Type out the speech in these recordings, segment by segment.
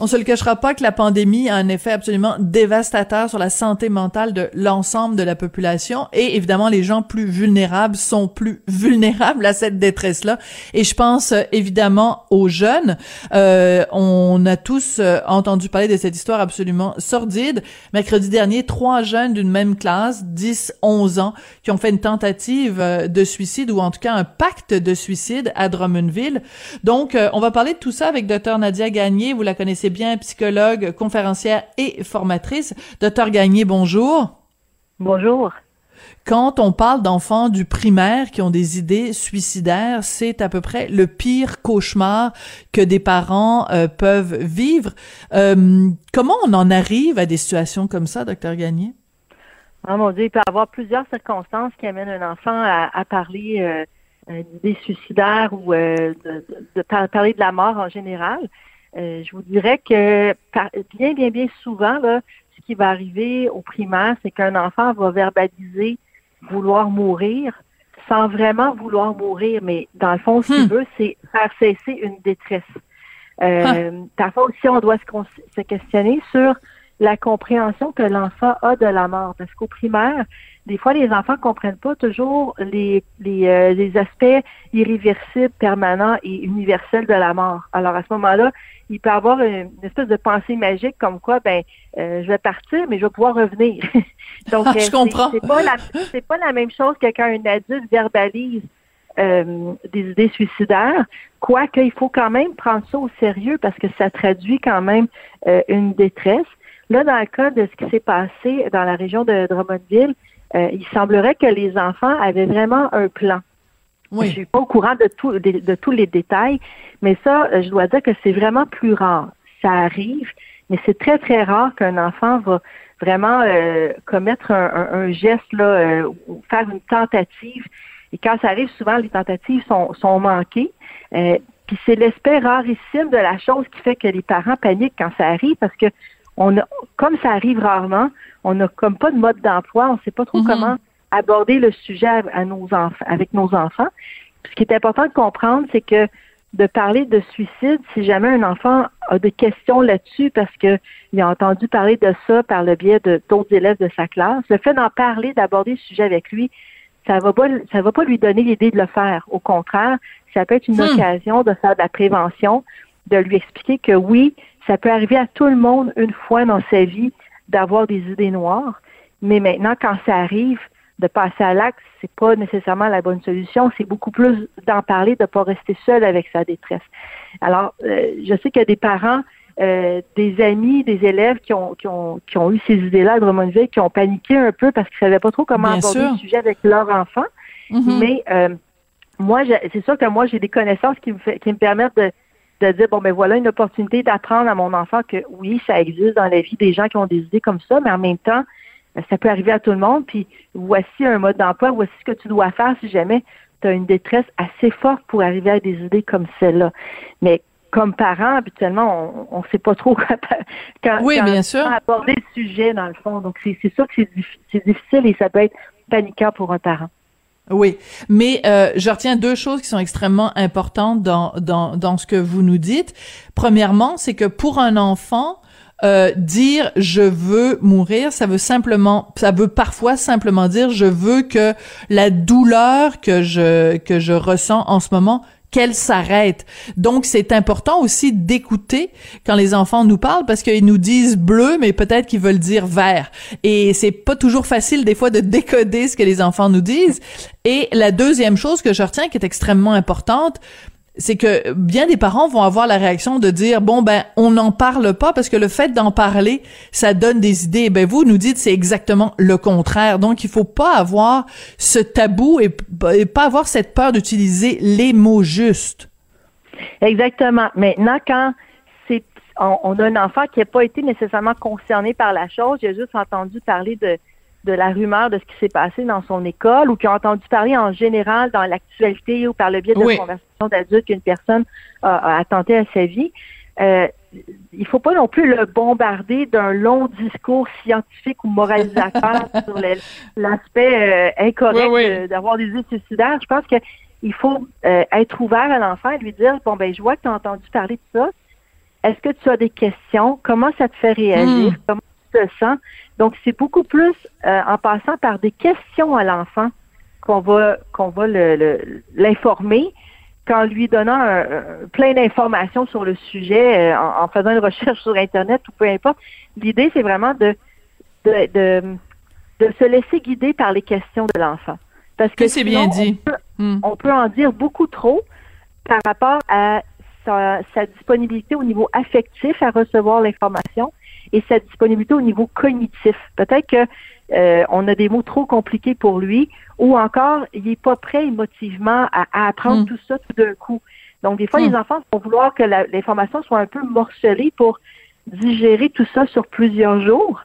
On se le cachera pas que la pandémie a un effet absolument dévastateur sur la santé mentale de l'ensemble de la population et évidemment les gens plus vulnérables sont plus vulnérables à cette détresse-là. Et je pense euh, évidemment aux jeunes. Euh, on a tous euh, entendu parler de cette histoire absolument sordide. Mercredi dernier, trois jeunes d'une même classe, 10, 11 ans, qui ont fait une tentative de suicide ou en tout cas un pacte de suicide à Drummondville. Donc, on va parler de tout ça avec Dr Nadia Gagné. Vous la connaissez bien, psychologue, conférencière et formatrice. Docteur Gagné, bonjour. Bonjour. Quand on parle d'enfants du primaire qui ont des idées suicidaires, c'est à peu près le pire cauchemar que des parents euh, peuvent vivre. Euh, comment on en arrive à des situations comme ça, docteur Gagné? Ah mon Dieu, il peut y avoir plusieurs circonstances qui amènent un enfant à, parler euh, d'idées suicidaires ou de, de, parler de la mort en général. Euh, je vous dirais que bien, bien, bien souvent, là, ce qui va arriver au primaire, c'est qu'un enfant va verbaliser vouloir mourir sans vraiment vouloir mourir, mais dans le fond, ce qu'il hmm. veut, c'est faire cesser une détresse. Euh, Parfois aussi, on doit se, se questionner sur la compréhension que l'enfant a de la mort. Parce qu'au primaire, des fois, les enfants comprennent pas toujours les, les, euh, les, aspects irréversibles, permanents et universels de la mort. Alors, à ce moment-là, il peut avoir une, espèce de pensée magique comme quoi, ben, euh, je vais partir, mais je vais pouvoir revenir. Donc, ah, je euh, comprends. C'est pas, la, pas la même chose que quand un adulte verbalise des idées suicidaires, quoique il faut quand même prendre ça au sérieux parce que ça traduit quand même une détresse. Là, dans le cas de ce qui s'est passé dans la région de Drummondville, euh, il semblerait que les enfants avaient vraiment un plan. Oui. Je suis pas au courant de, tout, de, tous les détails, mais ça, euh, je dois dire que c'est vraiment plus rare. Ça arrive, mais c'est très, très rare qu'un enfant va vraiment euh, commettre un, geste, là, ou faire une tentative. Et quand ça arrive, souvent, les tentatives sont, sont manquées. puis c'est l'aspect rarissime de la chose qui fait que les parents paniquent quand ça arrive parce que on a, comme ça arrive rarement, on n'a comme pas de mode d'emploi, on ne sait pas trop mhm. comment aborder le sujet à, nos enfants, avec nos enfants. Ce qui est important de comprendre, c'est que de parler de suicide, si jamais un enfant a des questions là-dessus parce qu'il a entendu parler de ça par le biais de d'autres élèves de sa classe, le fait d'en parler, d'aborder le sujet avec lui, ça va pas, ça va pas lui donner l'idée de le faire. Au contraire, ça peut être une hmm. occasion de faire de la prévention, de lui expliquer que oui, ça peut arriver à tout le monde une fois dans sa vie d'avoir des idées noires, mais maintenant, quand ça arrive, de passer à l'acte, c'est pas nécessairement la bonne solution. C'est beaucoup plus d'en parler, de pas rester seul avec sa détresse. Alors, euh, je sais qu'il y a des parents, euh, des amis, des élèves qui ont, qui ont, qui ont eu ces idées-là à Drummondville, qui ont paniqué un peu parce qu'ils savaient pas trop comment aborder le sujet avec leur enfant. Mm-hmm. Mais euh, moi, c'est sûr que moi, j'ai des connaissances qui me, fait, qui me permettent de, de dire bon ben voilà une opportunité d'apprendre à mon enfant que oui ça existe dans la vie des gens qui ont des idées comme ça mais en même temps euh, ça peut arriver à tout le monde. Puis voici un mode d'emploi voici ce que tu dois faire si jamais tu as une détresse assez forte pour arriver à des idées comme celle-là. Mais comme parent habituellement on ne sait pas trop quand, oui, bien sûr. aborder le sujet dans le fond. Donc c'est sûr que c'est difficile et ça peut être paniquant pour un parent oui, mais euh, je retiens deux choses qui sont extrêmement importantes dans, dans, dans ce que vous nous dites. Premièrement, c'est que pour un enfant, euh, dire je veux mourir, ça veut simplement, ça veut parfois simplement dire je veux que la douleur que je que je ressens en ce moment qu'elle s'arrête. Donc c'est important aussi d'écouter quand les enfants nous parlent parce qu'ils nous disent bleu mais peut-être qu'ils veulent dire vert et c'est pas toujours facile des fois de décoder ce que les enfants nous disent. Et la deuxième chose que je retiens qui est extrêmement importante, c'est que bien des parents vont avoir la réaction de dire bon ben on n'en parle pas parce que le fait d'en parler ça donne des idées. Ben vous nous dites c'est exactement le contraire. Donc il faut pas avoir ce tabou et, pas avoir cette peur d'utiliser les mots justes. Exactement. Maintenant quand c'est on, a un enfant qui n'a pas été nécessairement concerné par la chose il a juste entendu parler de de la rumeur de ce qui s'est passé dans son école ou qui a entendu parler en général dans l'actualité ou par le biais de conversations d'adultes qu'une personne a, a, attenté à sa vie. Euh, il faut pas non plus le bombarder d'un long discours scientifique ou moralisateur sur l'aspect euh, incorrect d'avoir des idées suicidaires. Je pense que il faut euh, être ouvert à l'enfant et lui dire bon ben je vois que tu as entendu parler de ça. Est-ce que tu as des questions? Comment ça te fait réagir? Hmm. Comment Donc c'est beaucoup plus euh, en passant par des questions à l'enfant qu'on va qu'on va l'informer qu'en lui donnant plein d'informations sur le sujet, euh, en, faisant une recherche sur Internet ou peu importe. L'idée, c'est vraiment de, de, de, se laisser guider par les questions de l'enfant. Parce que c'est bien dit. Hmm. On peut, en dire beaucoup trop par rapport à sa, sa disponibilité au niveau affectif à recevoir l'information et sa disponibilité au niveau cognitif. Peut-être que euh, on a des mots trop compliqués pour lui, ou encore il n'est pas prêt émotivement à, apprendre hmm. tout ça tout d'un coup. Donc des fois, les hmm. enfants vont vouloir que l'information soit un peu morcelée pour digérer tout ça sur plusieurs jours.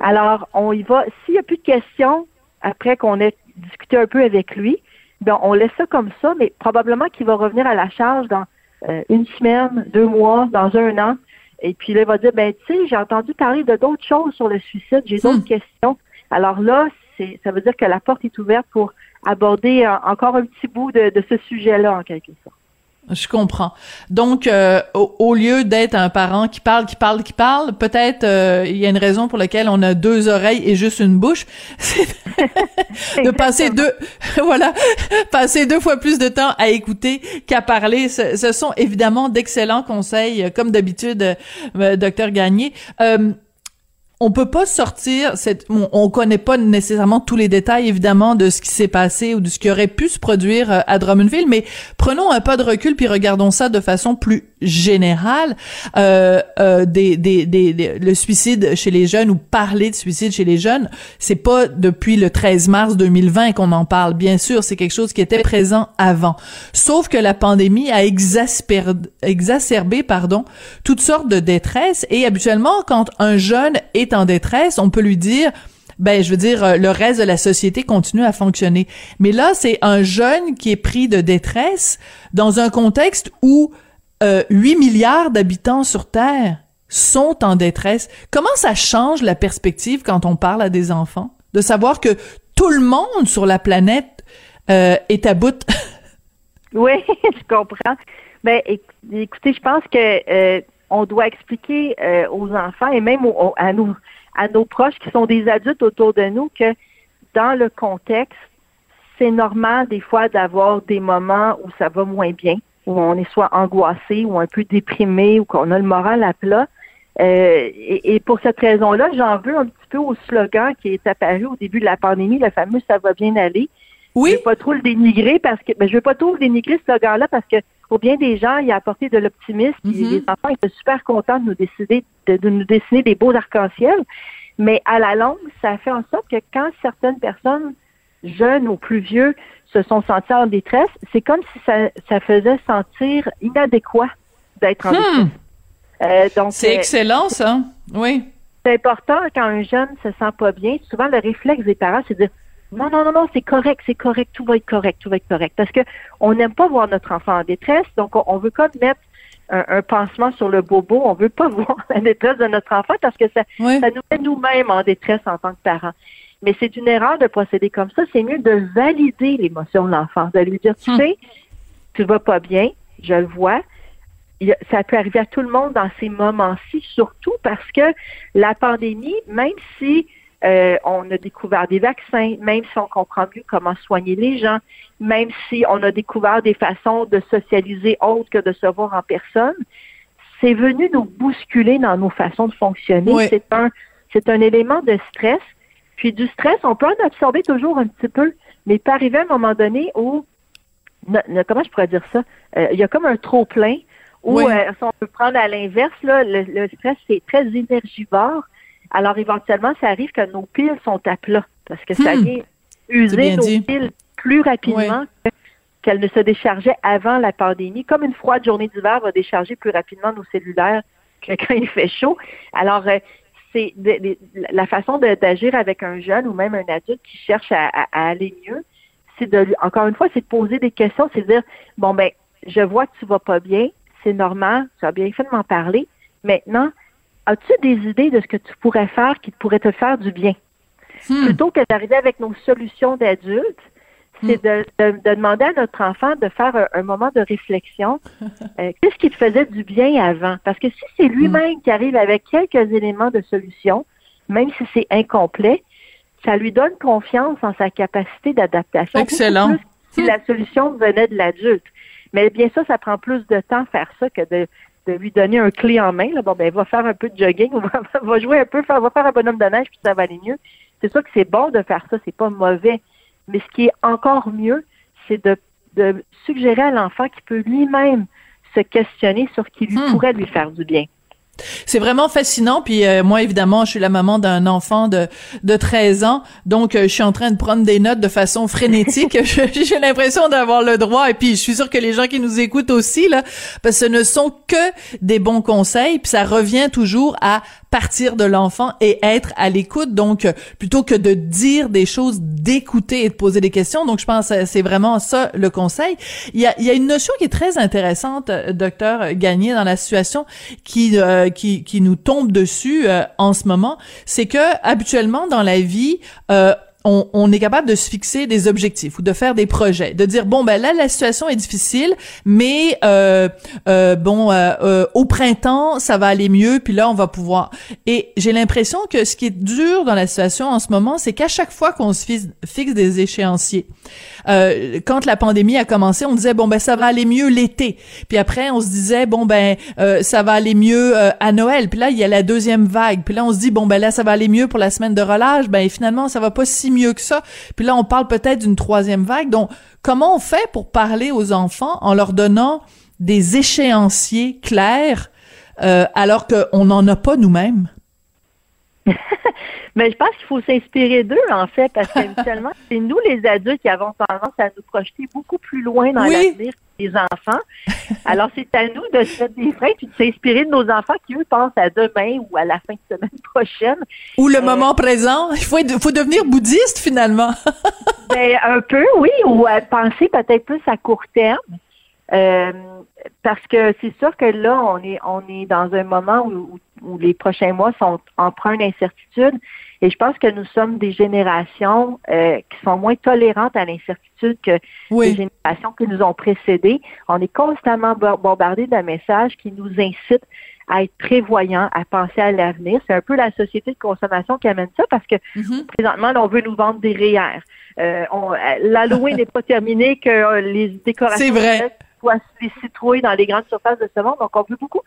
Alors on y va. S'il n'y a plus de questions après qu'on ait discuté un peu avec lui, ben on laisse ça comme ça, mais probablement qu'il va revenir à la charge dans euh, une semaine, deux mois, dans un an. Et puis là, il va dire, ben tu sais, j'ai entendu parler de d'autres choses sur le suicide, j'ai d'autres hmm. questions. Alors là, c'est, ça veut dire que la porte est ouverte pour aborder euh, encore un petit bout de, ce sujet-là, en quelque sorte. Je comprends. Donc, euh, au, lieu d'être un parent qui parle, qui parle, qui parle, peut-être euh, il y a une raison pour laquelle on a deux oreilles et juste une bouche, c'est de passer deux, voilà, passer deux fois plus de temps à écouter qu'à parler. Ce, ce, sont évidemment d'excellents conseils, comme d'habitude, docteur Gagné on peut pas sortir cette on, on, connaît pas nécessairement tous les détails évidemment de ce qui s'est passé ou de ce qui aurait pu se produire euh, à Drummondville mais prenons un pas de recul puis regardons ça de façon plus générale euh, euh, des, des, des, le suicide chez les jeunes ou parler de suicide chez les jeunes c'est pas depuis le 13 mars 2020 qu'on en parle. Bien sûr c'est quelque chose qui était présent avant. Sauf que la pandémie a exacerbé, pardon toutes sortes de détresse et habituellement quand un jeune est en détresse, on peut lui dire ben je veux dire euh, le reste de la société continue à fonctionner. Mais là, c'est un jeune qui est pris de détresse dans un contexte où euh, 8 milliards d'habitants sur terre sont en détresse. Comment ça change la perspective quand on parle à des enfants? De savoir que tout le monde sur la planète euh, est à bout Oui, je comprends. Ben écoutez, je pense que euh, on doit expliquer euh, aux enfants et même à, à nos proches qui sont des adultes autour de nous que dans le contexte, c'est normal des fois d'avoir des moments où ça va moins bien, où on est soit angoissé ou un peu déprimé ou qu'on a le moral à plat. Euh, et, pour cette raison-là, j'en veux un petit peu au slogan qui est apparu au début de la pandémie, le fameux « ça va bien aller ». Oui. Je veux pas trop le dénigrer parce que, ben, je veux pas trop le dénigrer ce slogan-là parce que pour bien des gens, il a apporté de l'optimisme. Mm-hmm. Les enfants étaient super contents de nous décider, de, nous dessiner des beaux arcs-en-ciel. Mais à la longue, ça fait en sorte que quand certaines personnes, jeunes ou plus vieux, se sont sentis en détresse, c'est comme si ça, faisait sentir inadéquat d'être en hmm. détresse. Euh, c'est euh, excellent, ça. Oui. C'est important quand un jeune se sent pas bien. Souvent, le réflexe des parents, c'est de dire non, non, non, non, c'est correct, c'est correct, tout va être correct, tout va être correct. Parce que on n'aime pas voir notre enfant en détresse, donc on, veut comme mettre un, pansement sur le bobo. On veut pas voir la détresse de notre enfant parce que ça, ça nous met nous-mêmes en détresse en tant que parents. Mais c'est une erreur de procéder comme ça. C'est mieux de valider l'émotion de l'enfant, de lui dire, tu hmm. sais, tu vas pas bien, je le vois. Ça peut arriver à tout le monde dans ces moments-ci, surtout parce que la pandémie, même si euh, on a découvert des vaccins, même si on comprend mieux comment soigner les gens, même si on a découvert des façons de socialiser autres que de se voir en personne, c'est venu nous bousculer dans nos façons de fonctionner. C'est un, c'est un élément de stress. Puis du stress, on peut en absorber toujours un petit peu, mais il peut arriver à un moment donné où, comment je pourrais dire ça, euh, il y a comme un trop plein. Ou euh, si on peut prendre à l'inverse, le, le stress c'est très énergivore alors, éventuellement, ça arrive que nos piles sont à plat parce que ça hmm. vient user nos piles plus rapidement qu'elles ne se déchargeaient avant la pandémie. Comme une froide journée d'hiver va décharger plus rapidement nos cellulaires que quand il fait chaud. Alors, euh, c'est la façon d'agir avec un jeune ou même un adulte qui cherche à, aller mieux, c'est de, encore une fois, c'est de poser des questions, c'est de dire, bon, ben, je vois que tu vas pas bien, c'est normal, tu as bien fait de m'en parler, Maintenant, as-tu des idées de ce que tu pourrais faire qui pourrait te faire du bien? Hmm. Plutôt que d'arriver avec nos solutions d'adultes, c'est de, de- de demander à notre enfant de faire un, un moment de réflexion. Euh, Qu'est-ce qui te faisait du bien avant? Parce que si c'est lui-même qui arrive avec quelques éléments de solution, même si c'est incomplet, ça lui donne confiance en sa capacité d'adaptation. Excellent. plus Si la solution venait de l'adulte. Mais bien ça, ça prend plus de temps faire ça que de, de lui donner un clé en main. Là. Bon, ben, va faire un peu de jogging, va, va jouer un peu, va faire un bonhomme de neige, puis ça va aller mieux. C'est sûr que c'est bon de faire ça, c'est pas mauvais. Mais ce qui est encore mieux, c'est de, de suggérer à l'enfant qu'il peut lui-même se questionner sur ce qui lui Hmm. pourrait lui faire du bien. C'est vraiment fascinant. Puis euh, moi, évidemment, je suis la maman d'un enfant de, de 13 ans. Donc, euh, je suis en train de prendre des notes de façon frénétique. J'ai l'impression d'avoir le droit. Et puis, je suis sûre que les gens qui nous écoutent aussi, là, parce que ce ne sont que des bons conseils. Puis ça revient toujours à partir de l'enfant et être à l'écoute. Donc, euh, plutôt que de dire des choses, d'écouter et de poser des questions. Donc, je pense que c'est vraiment ça le conseil. Il y a, il y a une notion qui est très intéressante, euh, docteur Gagné, dans la situation qui, euh, qui, qui nous tombe dessus euh, en ce moment. C'est que, habituellement, dans la vie, euh, on, on est capable de se fixer des objectifs ou de faire des projets, de dire bon ben là la situation est difficile, mais euh, euh, bon euh, euh, au printemps ça va aller mieux, puis là on va pouvoir. Et j'ai l'impression que ce qui est dur dans la situation en ce moment, c'est qu'à chaque fois qu'on se fixe, fixe des échéanciers, euh, quand la pandémie a commencé, on disait bon ben ça va aller mieux l'été, puis après on se disait bon ben ça va aller mieux à Noël, puis là il y a la deuxième vague, puis là on se dit bon ben là ça va aller mieux pour la semaine de relâche, ben finalement ça va pas si mieux que ça, puis là on parle peut-être d'une troisième vague. Donc comment on fait pour parler aux enfants en leur donnant des échéanciers clairs euh, alors qu'on n'en a pas nous-mêmes? Mais je pense qu'il faut s'inspirer d'eux, en fait, parce qu'habituellement, c'est nous, les adultes, qui avons tendance à nous projeter beaucoup plus loin dans Oui. l'avenir que les enfants. Alors, c'est à nous de se mettre des freins puis de s'inspirer de nos enfants qui, eux, pensent à demain ou à la fin de semaine prochaine. Ou le Euh, moment présent? Il faut, être- faut devenir bouddhiste finalement. Ben, un peu, oui, ou à penser peut-être plus à court terme. Euh, parce que c'est sûr que là, on est on est dans un moment où, où les prochains mois sont empreints d'incertitude. Et je pense que nous sommes des générations euh, qui sont moins tolérantes à l'incertitude que les générations qui nous ont précédés. On est constamment bo- bombardé d'un message qui nous incite à être prévoyants, à penser à l'avenir. C'est un peu la société de consommation qui amène ça parce que Mhm. présentement, là, on veut nous vendre des REER. Euh, euh, L'Halloween n'est pas terminé, que euh, les décorations Soient les citrouilles dans les grandes surfaces de ce monde. Donc, on veut beaucoup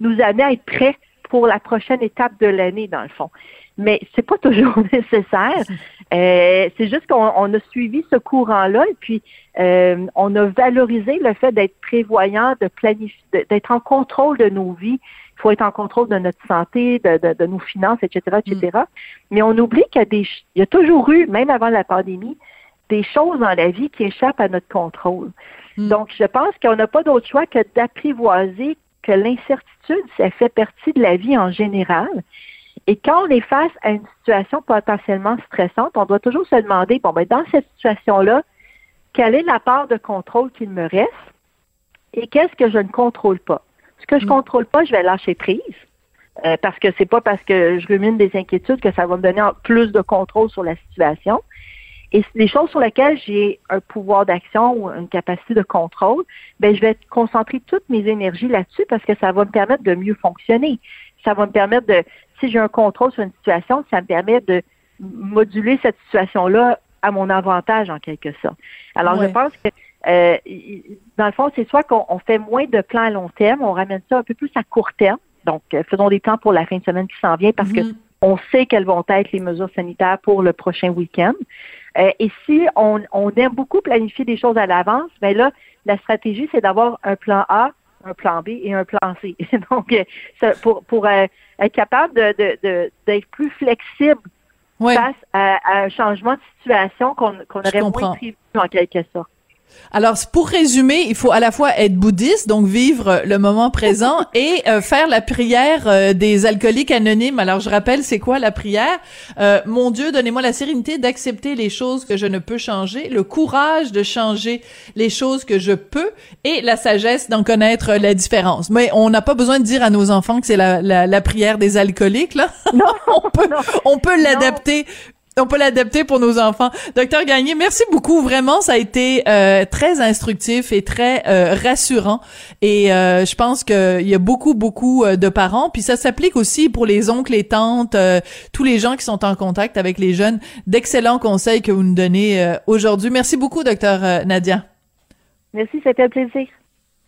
nous amener à être prêts pour la prochaine étape de l'année, dans le fond. Mais c'est pas toujours nécessaire. Euh, c'est juste qu'on on a suivi ce courant-là et puis euh, on a valorisé le fait d'être prévoyant, de planifier, d'être en contrôle de nos vies. Il faut être en contrôle de notre santé, de, de- de nos finances, etc., etc. Mais on oublie qu'il y a des, ch- il y a toujours eu, même avant la pandémie, des choses dans la vie qui échappent à notre contrôle. Mm. Donc, je pense qu'on n'a pas d'autre choix que d'apprivoiser que l'incertitude, ça fait partie de la vie en général. Et quand on est face à une situation potentiellement stressante, on doit toujours se demander, bon, ben, dans cette situation-là, quelle est la part de contrôle qu'il me reste et qu'est-ce que je ne contrôle pas? Ce que je Mm. contrôle pas, je vais lâcher prise. euh, parce que c'est pas parce que je rumine des inquiétudes que ça va me donner plus de contrôle sur la situation. Et les choses sur lesquelles j'ai un pouvoir d'action ou une capacité de contrôle, ben je vais concentrer toutes mes énergies là-dessus parce que ça va me permettre de mieux fonctionner. Ça va me permettre de, si j'ai un contrôle sur une situation, ça me permet de moduler cette situation-là à mon avantage en quelque sorte. Alors Ouais. je pense que euh, dans le fond, c'est soit qu'on on fait moins de plans à long terme, on ramène ça un peu plus à court terme. Donc, euh, faisons des plans pour la fin de semaine qui s'en vient parce que Mhm. On sait quelles vont être les mesures sanitaires pour le prochain week-end. Euh, et si on, on aime beaucoup planifier des choses à l'avance, ben là, la stratégie, c'est d'avoir un plan A, un plan B et un plan C. Donc, euh, pour, pour euh, être capable de, de, de- d'être plus flexible face à, à un changement de situation qu'on, aurait moins prévu en quelque sorte. Alors, pour résumer, il faut à la fois être bouddhiste, donc vivre le moment présent, et euh, faire la prière euh, des alcooliques anonymes. Alors, je rappelle, c'est quoi la prière? Euh, Mon Dieu, donnez-moi la sérénité d'accepter les choses que je ne peux changer, le courage de changer les choses que je peux, et la sagesse d'en connaître la différence. Mais on n'a pas besoin de dire à nos enfants que c'est la, la, la, prière des alcooliques, là. Non, on peut, on peut l'adapter on peut l'adapter pour nos enfants. Docteur Gagné, merci beaucoup. Vraiment, ça a été euh, très instructif et très euh, rassurant. Et euh, je pense qu'il y a beaucoup, beaucoup de parents. Puis ça s'applique aussi pour les oncles, les tantes, tous les gens qui sont en contact avec les jeunes. D'excellents conseils que vous nous donnez aujourd'hui. Merci beaucoup, docteur Nadia. Merci, c'était un plaisir.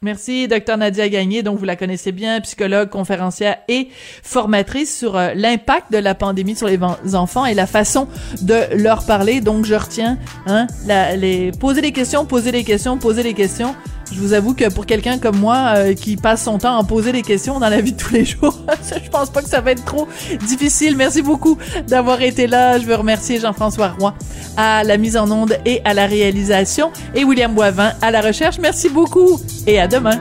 Merci, docteur Nadia Gagné, donc vous la connaissez bien, psychologue, conférencière et formatrice sur euh, l'impact de la pandémie sur les enfants et la façon de leur parler. Donc je retiens, hein, les poser des questions, poser des questions, poser des questions. Je vous avoue que pour quelqu'un comme moi euh, qui passe son temps à poser des questions dans la vie de tous les jours, je pense pas que ça va être trop difficile. Merci beaucoup d'avoir été là. Je veux remercier Jean-François Roy à la mise en onde et à la réalisation et William Boivin à la recherche. Merci beaucoup et à demain.